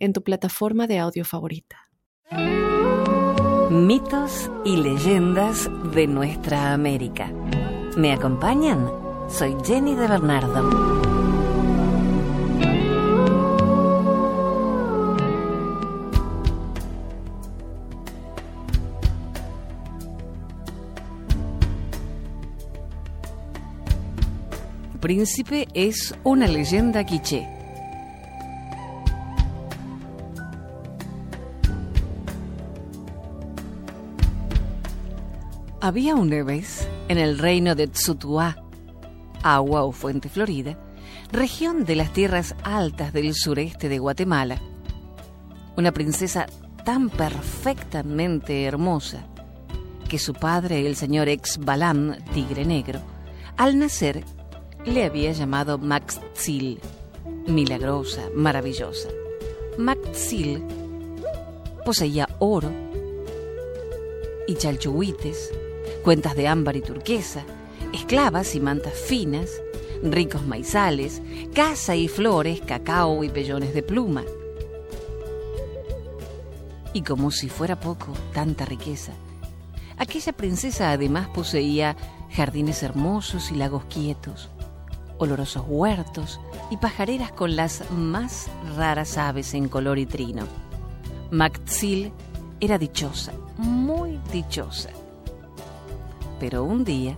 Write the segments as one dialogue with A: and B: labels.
A: en tu plataforma de audio favorita.
B: Mitos y leyendas de nuestra América. ¿Me acompañan? Soy Jenny de Bernardo. Príncipe es una leyenda quiché. Había una vez en el reino de Tsutuá, agua o fuente florida, región de las tierras altas del sureste de Guatemala, una princesa tan perfectamente hermosa que su padre, el señor ex Balam, tigre negro, al nacer le había llamado Maxil, milagrosa, maravillosa. Maxil poseía oro y chalchuhuites, cuentas de ámbar y turquesa, esclavas y mantas finas, ricos maizales, casa y flores, cacao y pellones de pluma. Y como si fuera poco, tanta riqueza. Aquella princesa además poseía jardines hermosos y lagos quietos, olorosos huertos y pajareras con las más raras aves en color y trino. Maxil era dichosa, muy dichosa. Pero un día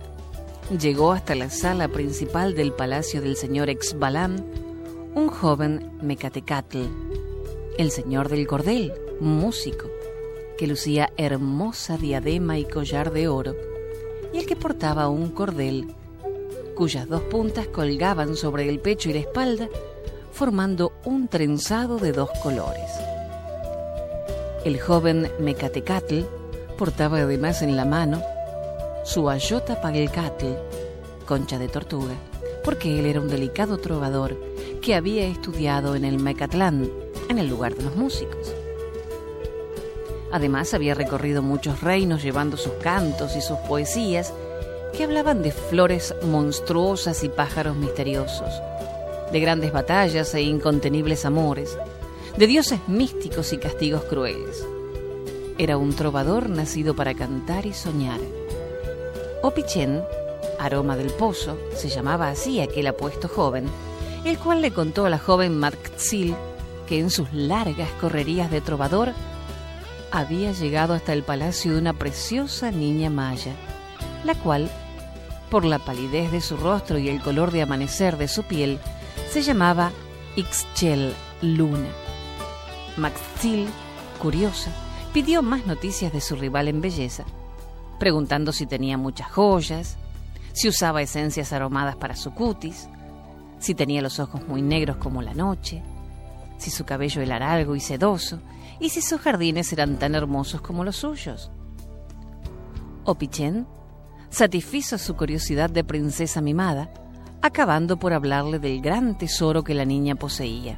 B: llegó hasta la sala principal del palacio del señor Exbalán un joven Mecatecatl, el señor del cordel, músico, que lucía hermosa diadema y collar de oro, y el que portaba un cordel cuyas dos puntas colgaban sobre el pecho y la espalda, formando un trenzado de dos colores. El joven Mecatecatl portaba además en la mano su ayota pagelcatl, concha de tortuga, porque él era un delicado trovador que había estudiado en el Mecatlán, en el lugar de los músicos. Además había recorrido muchos reinos llevando sus cantos y sus poesías que hablaban de flores monstruosas y pájaros misteriosos, de grandes batallas e incontenibles amores, de dioses místicos y castigos crueles. Era un trovador nacido para cantar y soñar. Opichen, aroma del pozo, se llamaba así aquel apuesto joven, el cual le contó a la joven Marxil que en sus largas correrías de trovador había llegado hasta el palacio de una preciosa niña maya, la cual por la palidez de su rostro y el color de amanecer de su piel, se llamaba Ixchel Luna. Maxil, curiosa, pidió más noticias de su rival en belleza, preguntando si tenía muchas joyas, si usaba esencias aromadas para su cutis, si tenía los ojos muy negros como la noche, si su cabello era largo y sedoso, y si sus jardines eran tan hermosos como los suyos. Opichen satisfizo su curiosidad de princesa mimada, acabando por hablarle del gran tesoro que la niña poseía.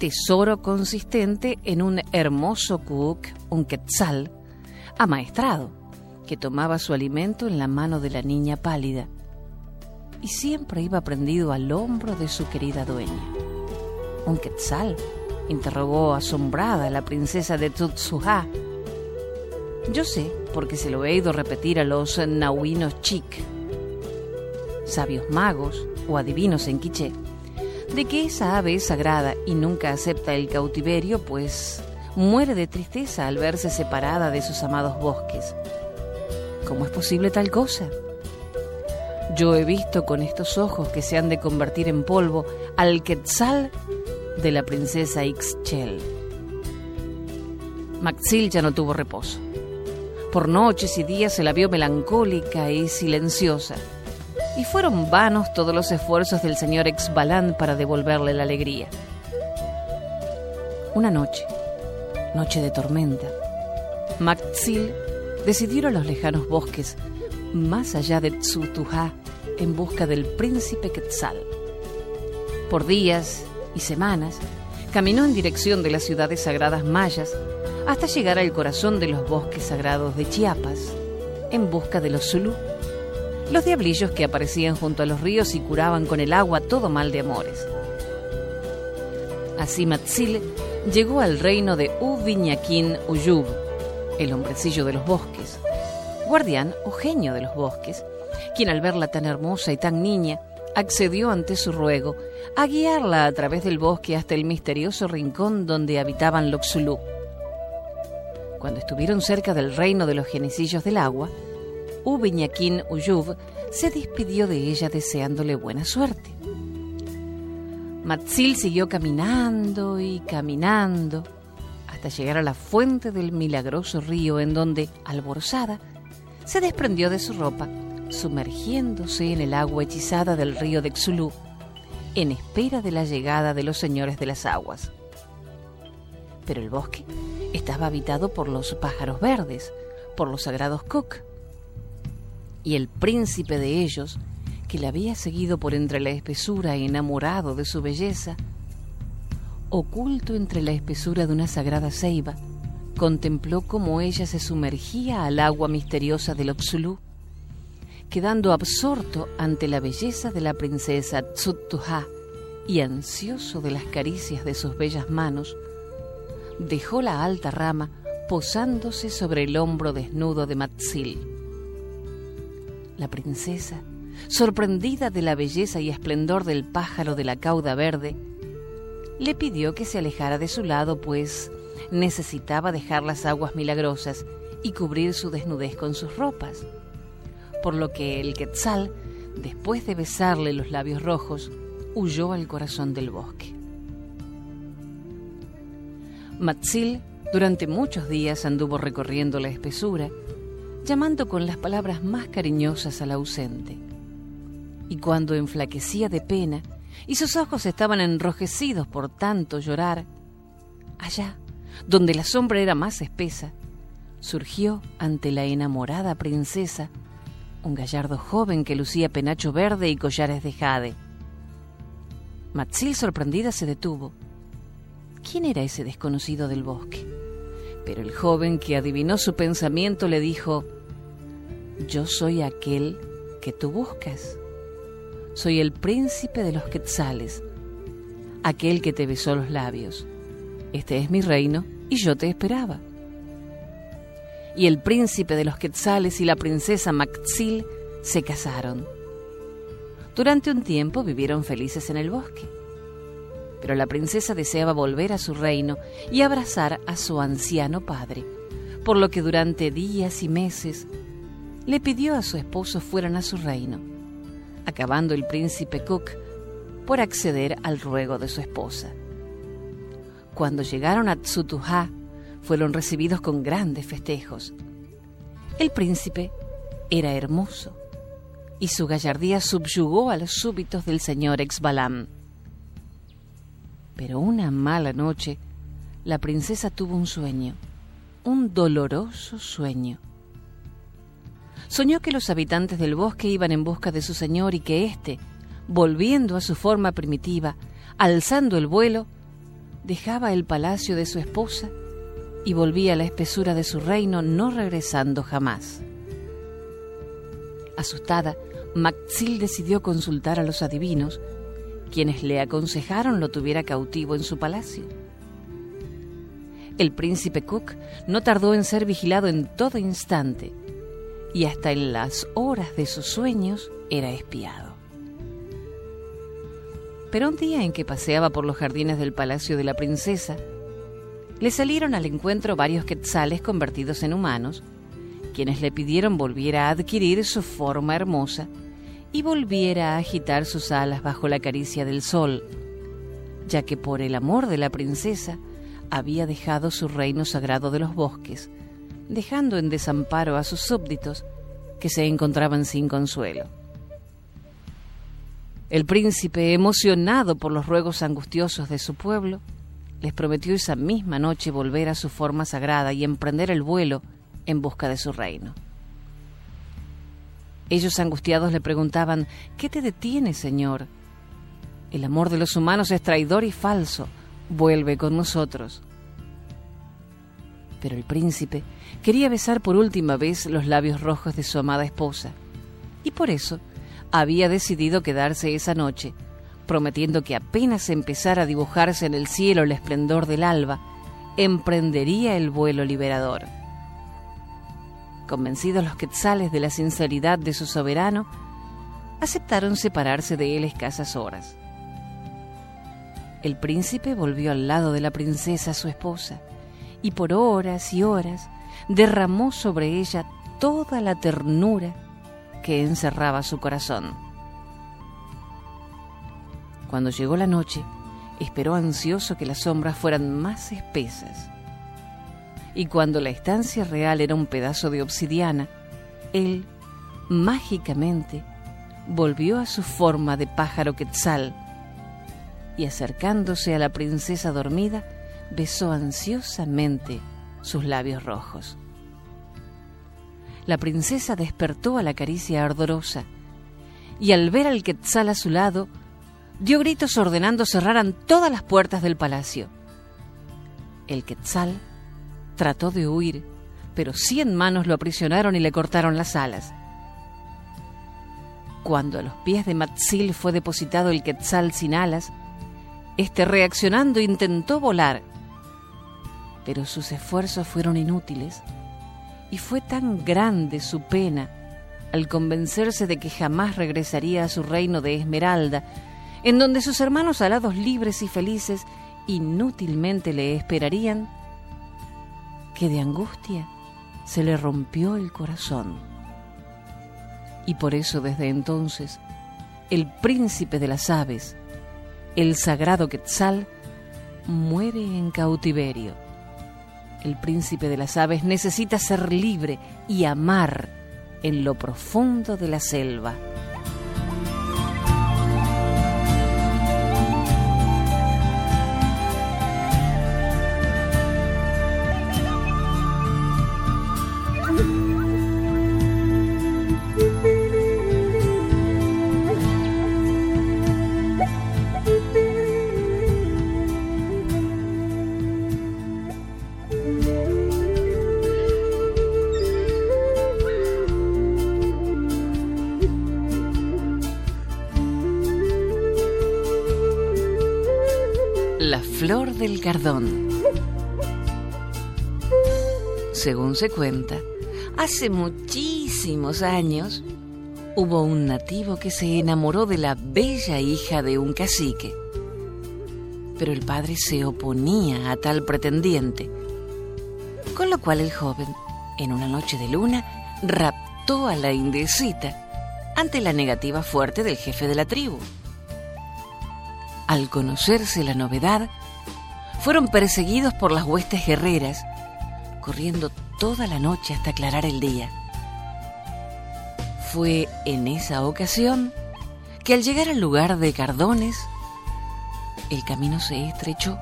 B: Tesoro consistente en un hermoso kuk, un quetzal, amaestrado, que tomaba su alimento en la mano de la niña pálida y siempre iba prendido al hombro de su querida dueña. ¿Un quetzal? interrogó asombrada la princesa de Tutsuha. Yo sé, porque se lo he ido repetir a los nahuinos chic, sabios magos o adivinos en quiché, de que esa ave es sagrada y nunca acepta el cautiverio, pues muere de tristeza al verse separada de sus amados bosques. ¿Cómo es posible tal cosa? Yo he visto con estos ojos que se han de convertir en polvo al quetzal de la princesa Ixchel. Maxil ya no tuvo reposo. Por noches y días se la vio melancólica y silenciosa. Y fueron vanos todos los esfuerzos del señor Exbalán para devolverle la alegría. Una noche, noche de tormenta, ir a los lejanos bosques más allá de Tsutuha en busca del príncipe Quetzal. Por días y semanas, caminó en dirección de las ciudades sagradas mayas hasta llegar al corazón de los bosques sagrados de Chiapas, en busca de los Zulu, los diablillos que aparecían junto a los ríos y curaban con el agua todo mal de amores. Así Matzil llegó al reino de Uviñaquín Uyub, el hombrecillo de los bosques, guardián o genio de los bosques, quien al verla tan hermosa y tan niña, accedió ante su ruego a guiarla a través del bosque hasta el misterioso rincón donde habitaban los. Cuando estuvieron cerca del reino de los genicillos del agua, Ubiñaquín Uyub se despidió de ella deseándole buena suerte. Matzil siguió caminando y caminando hasta llegar a la fuente del milagroso río en donde, alborozada, se desprendió de su ropa, sumergiéndose en el agua hechizada del río de Xulú, en espera de la llegada de los señores de las aguas. Pero el bosque estaba habitado por los pájaros verdes, por los sagrados Cook, y el príncipe de ellos, que la había seguido por entre la espesura y enamorado de su belleza, oculto entre la espesura de una sagrada ceiba, contempló cómo ella se sumergía al agua misteriosa del Oxulú, quedando absorto ante la belleza de la princesa Tsuttuha y ansioso de las caricias de sus bellas manos, dejó la alta rama posándose sobre el hombro desnudo de Matsil. La princesa, sorprendida de la belleza y esplendor del pájaro de la cauda verde, le pidió que se alejara de su lado, pues necesitaba dejar las aguas milagrosas y cubrir su desnudez con sus ropas. Por lo que el quetzal, después de besarle los labios rojos, huyó al corazón del bosque. Matzil durante muchos días anduvo recorriendo la espesura, llamando con las palabras más cariñosas al ausente. Y cuando enflaquecía de pena y sus ojos estaban enrojecidos por tanto llorar, allá, donde la sombra era más espesa, surgió ante la enamorada princesa un gallardo joven que lucía penacho verde y collares de jade. Matzil, sorprendida, se detuvo quién era ese desconocido del bosque. Pero el joven que adivinó su pensamiento le dijo, Yo soy aquel que tú buscas. Soy el príncipe de los quetzales, aquel que te besó los labios. Este es mi reino y yo te esperaba. Y el príncipe de los quetzales y la princesa Maxil se casaron. Durante un tiempo vivieron felices en el bosque pero la princesa deseaba volver a su reino y abrazar a su anciano padre, por lo que durante días y meses le pidió a su esposo fueran a su reino, acabando el príncipe Cook por acceder al ruego de su esposa. Cuando llegaron a Tsutuha, fueron recibidos con grandes festejos. El príncipe era hermoso y su gallardía subyugó a los súbitos del señor Exbalam. Pero una mala noche, la princesa tuvo un sueño, un doloroso sueño. Soñó que los habitantes del bosque iban en busca de su señor y que éste, volviendo a su forma primitiva, alzando el vuelo, dejaba el palacio de su esposa y volvía a la espesura de su reino, no regresando jamás. Asustada, Maxil decidió consultar a los adivinos quienes le aconsejaron lo tuviera cautivo en su palacio. El príncipe Cook no tardó en ser vigilado en todo instante y hasta en las horas de sus sueños era espiado. Pero un día en que paseaba por los jardines del palacio de la princesa, le salieron al encuentro varios quetzales convertidos en humanos, quienes le pidieron volviera a adquirir su forma hermosa y volviera a agitar sus alas bajo la caricia del sol, ya que por el amor de la princesa había dejado su reino sagrado de los bosques, dejando en desamparo a sus súbditos que se encontraban sin consuelo. El príncipe, emocionado por los ruegos angustiosos de su pueblo, les prometió esa misma noche volver a su forma sagrada y emprender el vuelo en busca de su reino. Ellos angustiados le preguntaban, ¿qué te detiene, Señor? El amor de los humanos es traidor y falso. Vuelve con nosotros. Pero el príncipe quería besar por última vez los labios rojos de su amada esposa, y por eso había decidido quedarse esa noche, prometiendo que apenas empezara a dibujarse en el cielo el esplendor del alba, emprendería el vuelo liberador. Convencidos los quetzales de la sinceridad de su soberano, aceptaron separarse de él escasas horas. El príncipe volvió al lado de la princesa, su esposa, y por horas y horas derramó sobre ella toda la ternura que encerraba su corazón. Cuando llegó la noche, esperó ansioso que las sombras fueran más espesas. Y cuando la estancia real era un pedazo de obsidiana, él, mágicamente, volvió a su forma de pájaro quetzal y acercándose a la princesa dormida, besó ansiosamente sus labios rojos. La princesa despertó a la caricia ardorosa y al ver al quetzal a su lado, dio gritos ordenando cerraran todas las puertas del palacio. El quetzal trató de huir, pero cien manos lo aprisionaron y le cortaron las alas. Cuando a los pies de Matzil fue depositado el quetzal sin alas, este reaccionando intentó volar, pero sus esfuerzos fueron inútiles y fue tan grande su pena al convencerse de que jamás regresaría a su reino de Esmeralda, en donde sus hermanos alados libres y felices inútilmente le esperarían, que de angustia se le rompió el corazón. Y por eso desde entonces el príncipe de las aves, el sagrado Quetzal, muere en cautiverio el príncipe de las aves necesita ser libre y amar en lo profundo de la selva. Del Cardón. Según se cuenta, hace muchísimos años hubo un nativo que se enamoró de la bella hija de un cacique. Pero el padre se oponía a tal pretendiente, con lo cual el joven, en una noche de luna, raptó a la indecita ante la negativa fuerte del jefe de la tribu. Al conocerse la novedad, fueron perseguidos por las huestes guerreras, corriendo toda la noche hasta aclarar el día. Fue en esa ocasión que al llegar al lugar de Cardones, el camino se estrechó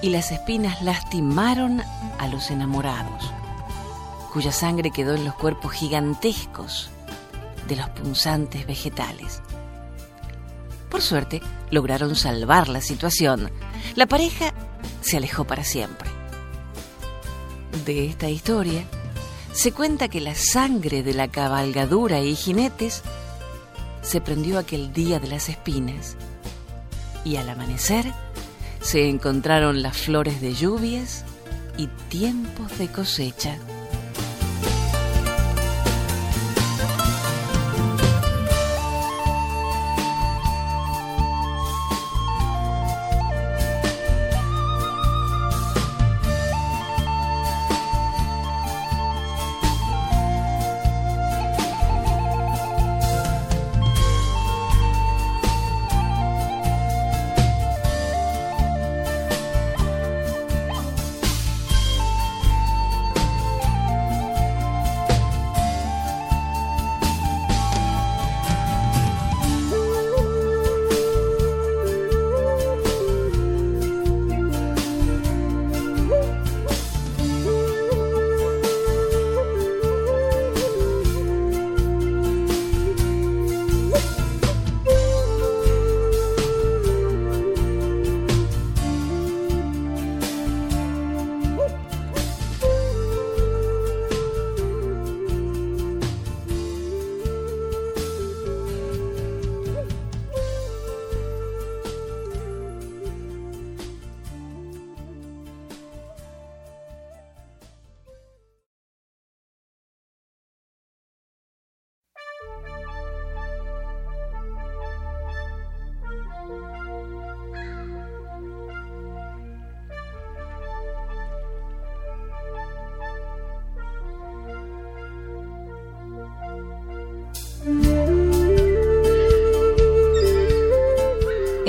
B: y las espinas lastimaron a los enamorados, cuya sangre quedó en los cuerpos gigantescos de los punzantes vegetales. Por suerte, lograron salvar la situación. La pareja se alejó para siempre. De esta historia se cuenta que la sangre de la cabalgadura y jinetes se prendió aquel día de las espinas y al amanecer se encontraron las flores de lluvias y tiempos de cosecha.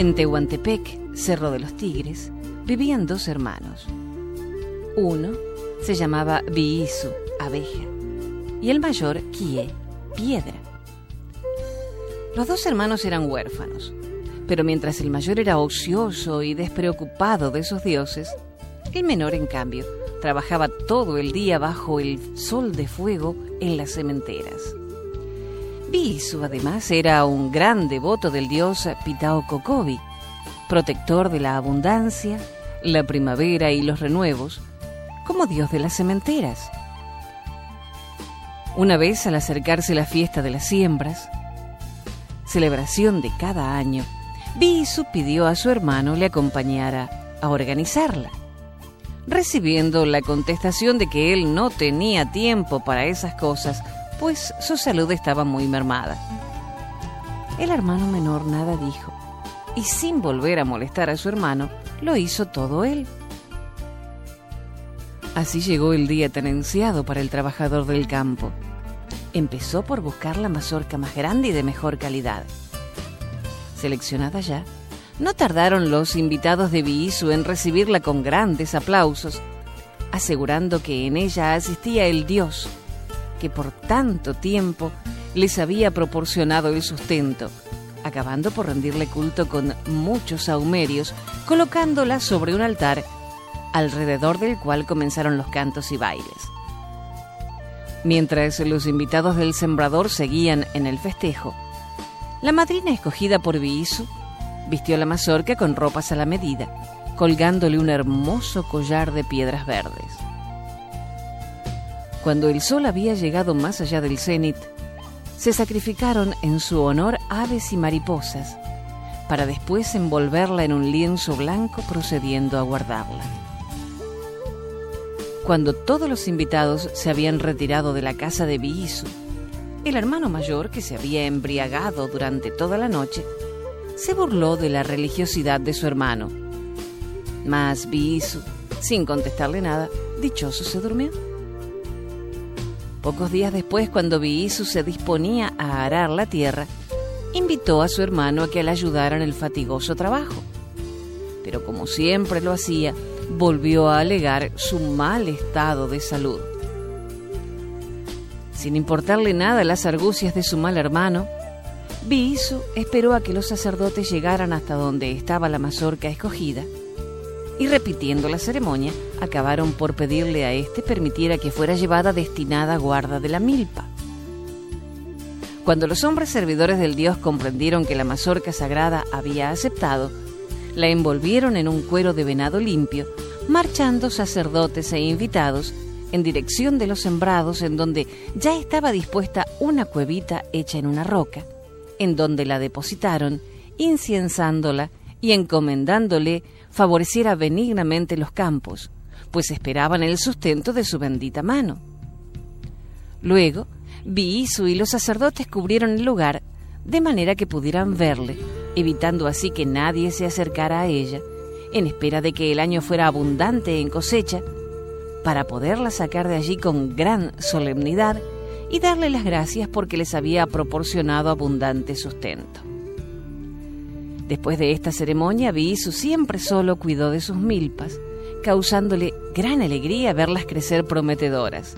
B: En Tehuantepec, Cerro de los Tigres, vivían dos hermanos. Uno se llamaba Biisu, abeja, y el mayor, Kie, piedra. Los dos hermanos eran huérfanos, pero mientras el mayor era ocioso y despreocupado de sus dioses, el menor, en cambio, trabajaba todo el día bajo el sol de fuego en las cementeras. Bisu, además, era un gran devoto del dios Pitao Kokobi, protector de la abundancia, la primavera y los renuevos, como dios de las cementeras. Una vez, al acercarse la fiesta de las siembras, celebración de cada año, Bisu pidió a su hermano le acompañara a organizarla, recibiendo la contestación de que él no tenía tiempo para esas cosas, pues su salud estaba muy mermada. El hermano menor nada dijo, y sin volver a molestar a su hermano, lo hizo todo él. Así llegó el día tan para el trabajador del campo. Empezó por buscar la mazorca más grande y de mejor calidad. Seleccionada ya, no tardaron los invitados de Biisu en recibirla con grandes aplausos, asegurando que en ella asistía el Dios que por tanto tiempo les había proporcionado el sustento, acabando por rendirle culto con muchos saumerios, colocándola sobre un altar alrededor del cual comenzaron los cantos y bailes. Mientras los invitados del sembrador seguían en el festejo, la madrina escogida por Biisu vistió la mazorca con ropas a la medida, colgándole un hermoso collar de piedras verdes. Cuando el sol había llegado más allá del cenit, se sacrificaron en su honor aves y mariposas, para después envolverla en un lienzo blanco procediendo a guardarla. Cuando todos los invitados se habían retirado de la casa de Biisu, el hermano mayor, que se había embriagado durante toda la noche, se burló de la religiosidad de su hermano. Mas Biisu, sin contestarle nada, dichoso se durmió. Pocos días después, cuando Biisu se disponía a arar la tierra, invitó a su hermano a que le ayudara en el fatigoso trabajo. Pero como siempre lo hacía, volvió a alegar su mal estado de salud. Sin importarle nada las argucias de su mal hermano, Biisu esperó a que los sacerdotes llegaran hasta donde estaba la mazorca escogida y repitiendo la ceremonia acabaron por pedirle a éste permitiera que fuera llevada destinada a guarda de la milpa. Cuando los hombres servidores del dios comprendieron que la mazorca sagrada había aceptado, la envolvieron en un cuero de venado limpio, marchando sacerdotes e invitados en dirección de los sembrados en donde ya estaba dispuesta una cuevita hecha en una roca, en donde la depositaron, inciensándola y encomendándole favoreciera benignamente los campos, pues esperaban el sustento de su bendita mano. Luego, Biisu y los sacerdotes cubrieron el lugar de manera que pudieran verle, evitando así que nadie se acercara a ella, en espera de que el año fuera abundante en cosecha, para poderla sacar de allí con gran solemnidad y darle las gracias porque les había proporcionado abundante sustento. Después de esta ceremonia, Biisu siempre solo cuidó de sus milpas, causándole gran alegría verlas crecer prometedoras.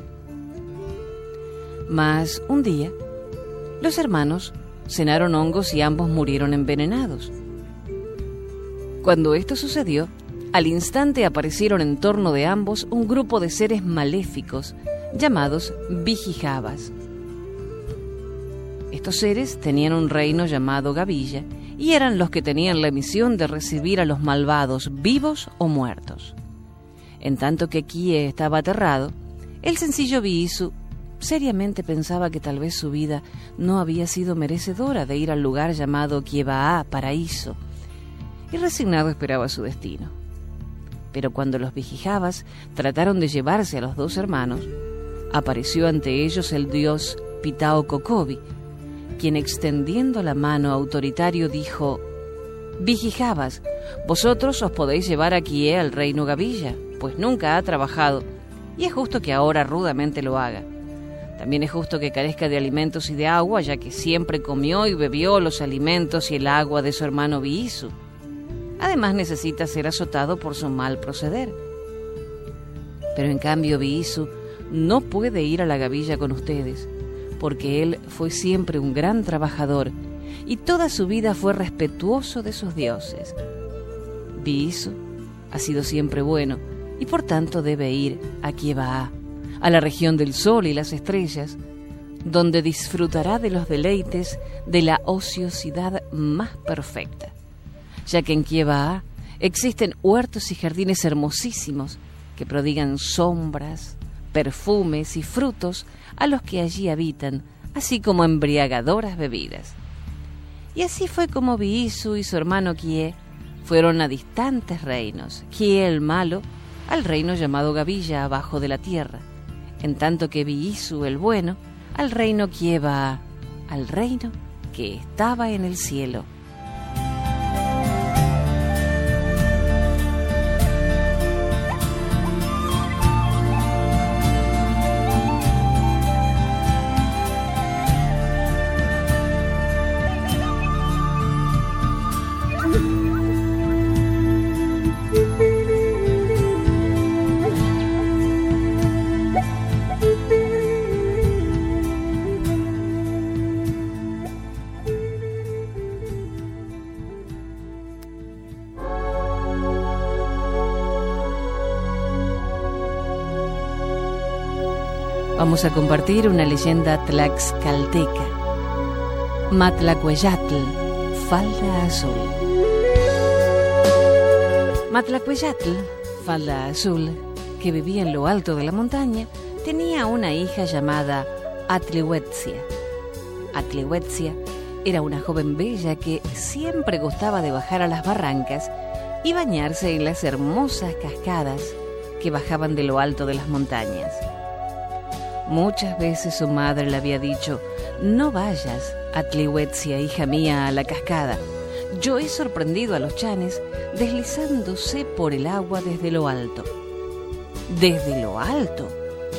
B: Mas un día, los hermanos cenaron hongos y ambos murieron envenenados. Cuando esto sucedió, al instante aparecieron en torno de ambos un grupo de seres maléficos llamados Vijijabas. Estos seres tenían un reino llamado Gavilla y eran los que tenían la misión de recibir a los malvados vivos o muertos. En tanto que Kie estaba aterrado, el sencillo Biisu seriamente pensaba que tal vez su vida no había sido merecedora de ir al lugar llamado Kiebaa, paraíso, y resignado esperaba su destino. Pero cuando los Vijijabas trataron de llevarse a los dos hermanos, apareció ante ellos el dios Pitao Kokobi, quien extendiendo la mano autoritario dijo, Vijijabas, vosotros os podéis llevar a Kie al reino Gavilla, pues nunca ha trabajado, y es justo que ahora rudamente lo haga. También es justo que carezca de alimentos y de agua, ya que siempre comió y bebió los alimentos y el agua de su hermano Biisu. Además necesita ser azotado por su mal proceder. Pero en cambio Biisu no puede ir a la gavilla con ustedes, porque él fue siempre un gran trabajador y toda su vida fue respetuoso de sus dioses. Biisu ha sido siempre bueno y por tanto debe ir a Kieva, a la región del sol y las estrellas, donde disfrutará de los deleites de la ociosidad más perfecta, ya que en Kieva existen huertos y jardines hermosísimos que prodigan sombras, perfumes y frutos a los que allí habitan, así como embriagadoras bebidas. Y así fue como Biisu y su hermano Kie fueron a distantes reinos, Kie el malo al reino llamado Gavilla abajo de la tierra, en tanto que Biisu el bueno al reino Kieva, al reino que estaba en el cielo. Vamos a compartir una leyenda tlaxcalteca. Matlacueyatl, falda azul. Matlacueyatl, falda azul, que vivía en lo alto de la montaña, tenía una hija llamada Atlihuetzia. Atlihuetzia era una joven bella que siempre gustaba de bajar a las barrancas y bañarse en las hermosas cascadas que bajaban de lo alto de las montañas. Muchas veces su madre le había dicho, no vayas, Atlihuetzia, hija mía, a la cascada. Yo he sorprendido a los chanes deslizándose por el agua desde lo alto. ¿Desde lo alto?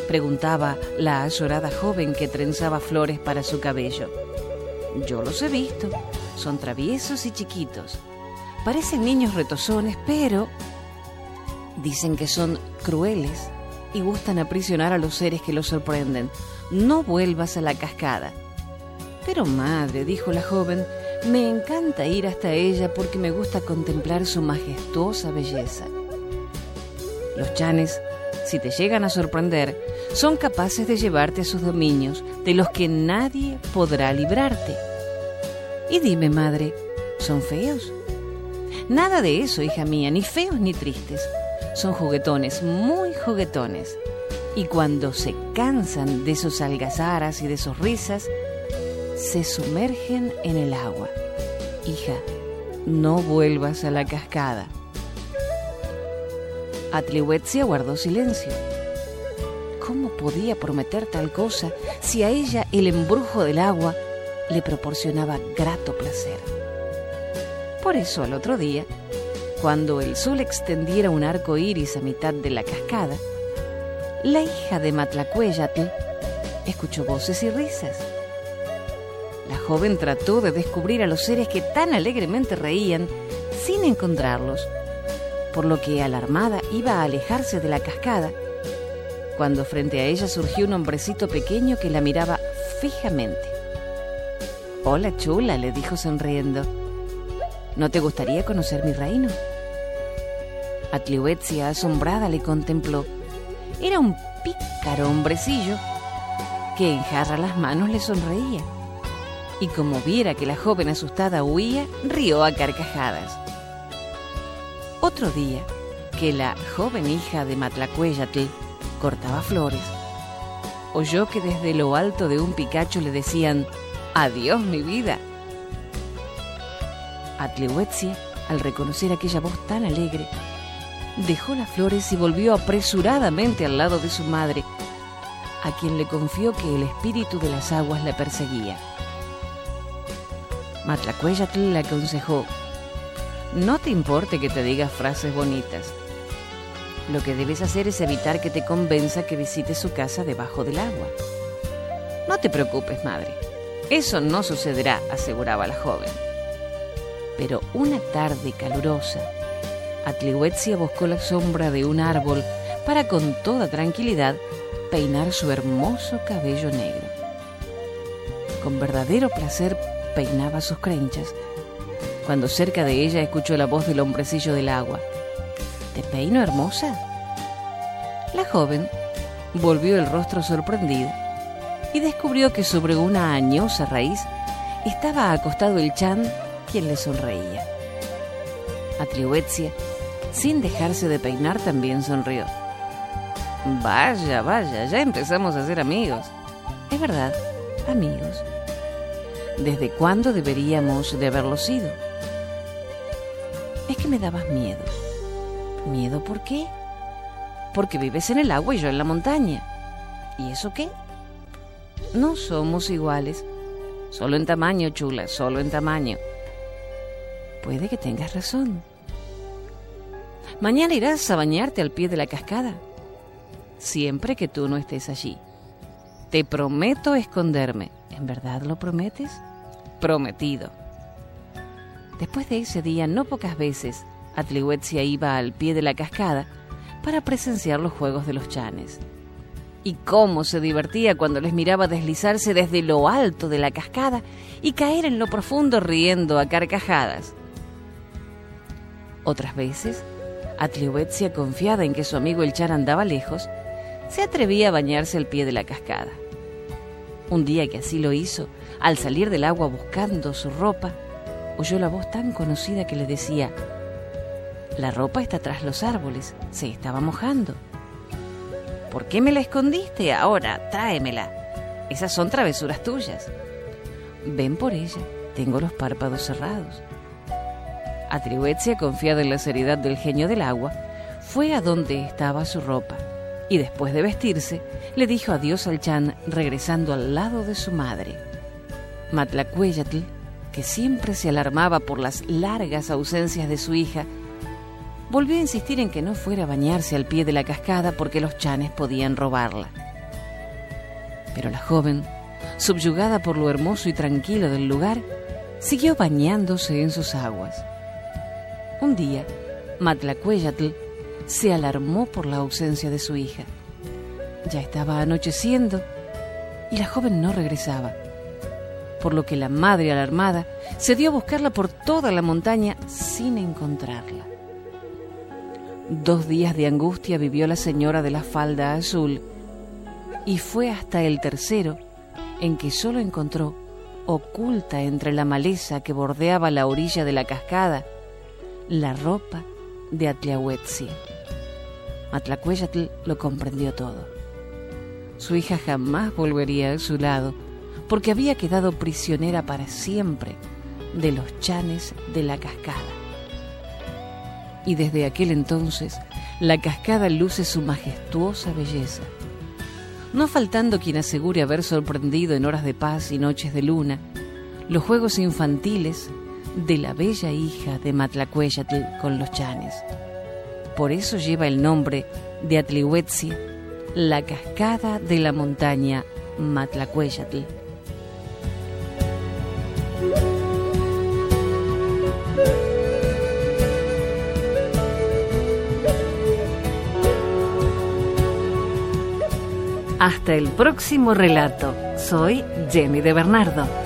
B: preguntaba la azorada joven que trenzaba flores para su cabello. Yo los he visto. Son traviesos y chiquitos. Parecen niños retozones, pero dicen que son crueles y gustan aprisionar a los seres que los sorprenden. No vuelvas a la cascada. Pero madre, dijo la joven, me encanta ir hasta ella porque me gusta contemplar su majestuosa belleza. Los chanes, si te llegan a sorprender, son capaces de llevarte a sus dominios, de los que nadie podrá librarte. Y dime, madre, ¿son feos? Nada de eso, hija mía, ni feos ni tristes son juguetones, muy juguetones. Y cuando se cansan de sus algazaras y de sus risas, se sumergen en el agua. Hija, no vuelvas a la cascada. Atlihuetzia guardó silencio. ¿Cómo podía prometer tal cosa si a ella el embrujo del agua le proporcionaba grato placer? Por eso al otro día cuando el sol extendiera un arco iris a mitad de la cascada, la hija de Matlacueyatl escuchó voces y risas. La joven trató de descubrir a los seres que tan alegremente reían sin encontrarlos, por lo que alarmada iba a alejarse de la cascada, cuando frente a ella surgió un hombrecito pequeño que la miraba fijamente. Hola chula, le dijo sonriendo. ¿No te gustaría conocer mi reino? Atlihuetzia, asombrada, le contempló. Era un pícaro hombrecillo que en jarra las manos le sonreía. Y como viera que la joven asustada huía, rió a carcajadas. Otro día, que la joven hija de Matlacueyatl cortaba flores, oyó que desde lo alto de un picacho le decían, Adiós, mi vida. Atlihuetzia, al reconocer aquella voz tan alegre, dejó las flores y volvió apresuradamente al lado de su madre, a quien le confió que el espíritu de las aguas la perseguía. Matlacueyatl le aconsejó, no te importe que te diga frases bonitas. Lo que debes hacer es evitar que te convenza que visites su casa debajo del agua. No te preocupes, madre. Eso no sucederá, aseguraba la joven. Pero una tarde calurosa, Atlihuetzia buscó la sombra de un árbol para con toda tranquilidad peinar su hermoso cabello negro. Con verdadero placer peinaba sus crenchas, cuando cerca de ella escuchó la voz del hombrecillo del agua. ¿Te peino, hermosa? La joven volvió el rostro sorprendido y descubrió que sobre una añosa raíz estaba acostado el Chan, quien le sonreía. Atlihuetzia, sin dejarse de peinar, también sonrió. Vaya, vaya, ya empezamos a ser amigos. Es verdad, amigos. ¿Desde cuándo deberíamos de haberlo sido? Es que me dabas miedo. ¿Miedo por qué? Porque vives en el agua y yo en la montaña. ¿Y eso qué? No somos iguales. Solo en tamaño, chula, solo en tamaño. Puede que tengas razón. Mañana irás a bañarte al pie de la cascada siempre que tú no estés allí. Te prometo esconderme. ¿En verdad lo prometes? Prometido. Después de ese día, no pocas veces, Atlihuetzia iba al pie de la cascada para presenciar los juegos de los chanes. Y cómo se divertía cuando les miraba deslizarse desde lo alto de la cascada y caer en lo profundo riendo a carcajadas. Otras veces, Atlihuetzia, confiada en que su amigo el chan andaba lejos, se atrevía a bañarse al pie de la cascada. Un día que así lo hizo, al salir del agua buscando su ropa, oyó la voz tan conocida que le decía, La ropa está tras los árboles, se estaba mojando. ¿Por qué me la escondiste? Ahora, tráemela. Esas son travesuras tuyas. Ven por ella, tengo los párpados cerrados. Atribuetzia, confiada en la seriedad del genio del agua, fue a donde estaba su ropa y después de vestirse, le dijo adiós al Chan regresando al lado de su madre. Matlacueyatl, que siempre se alarmaba por las largas ausencias de su hija, volvió a insistir en que no fuera a bañarse al pie de la cascada porque los chanes podían robarla. Pero la joven, subyugada por lo hermoso y tranquilo del lugar, siguió bañándose en sus aguas. Un día, Matlacueyatl se alarmó por la ausencia de su hija. Ya estaba anocheciendo y la joven no regresaba, por lo que la madre alarmada se dio a buscarla por toda la montaña sin encontrarla. Dos días de angustia vivió la señora de la falda azul y fue hasta el tercero en que solo encontró, oculta entre la maleza que bordeaba la orilla de la cascada, la ropa de Atliahuetzi. Matlacueyatl lo comprendió todo. Su hija jamás volvería a su lado porque había quedado prisionera para siempre de los chanes de la cascada. Y desde aquel entonces la cascada luce su majestuosa belleza, no faltando quien asegure haber sorprendido en horas de paz y noches de luna los juegos infantiles de la bella hija de Matlacueyatl con los chanes. Por eso lleva el nombre de Atlihuetzia, la cascada de la montaña Matlacueyatl. Hasta el próximo relato. Soy Jenny de Bernardo.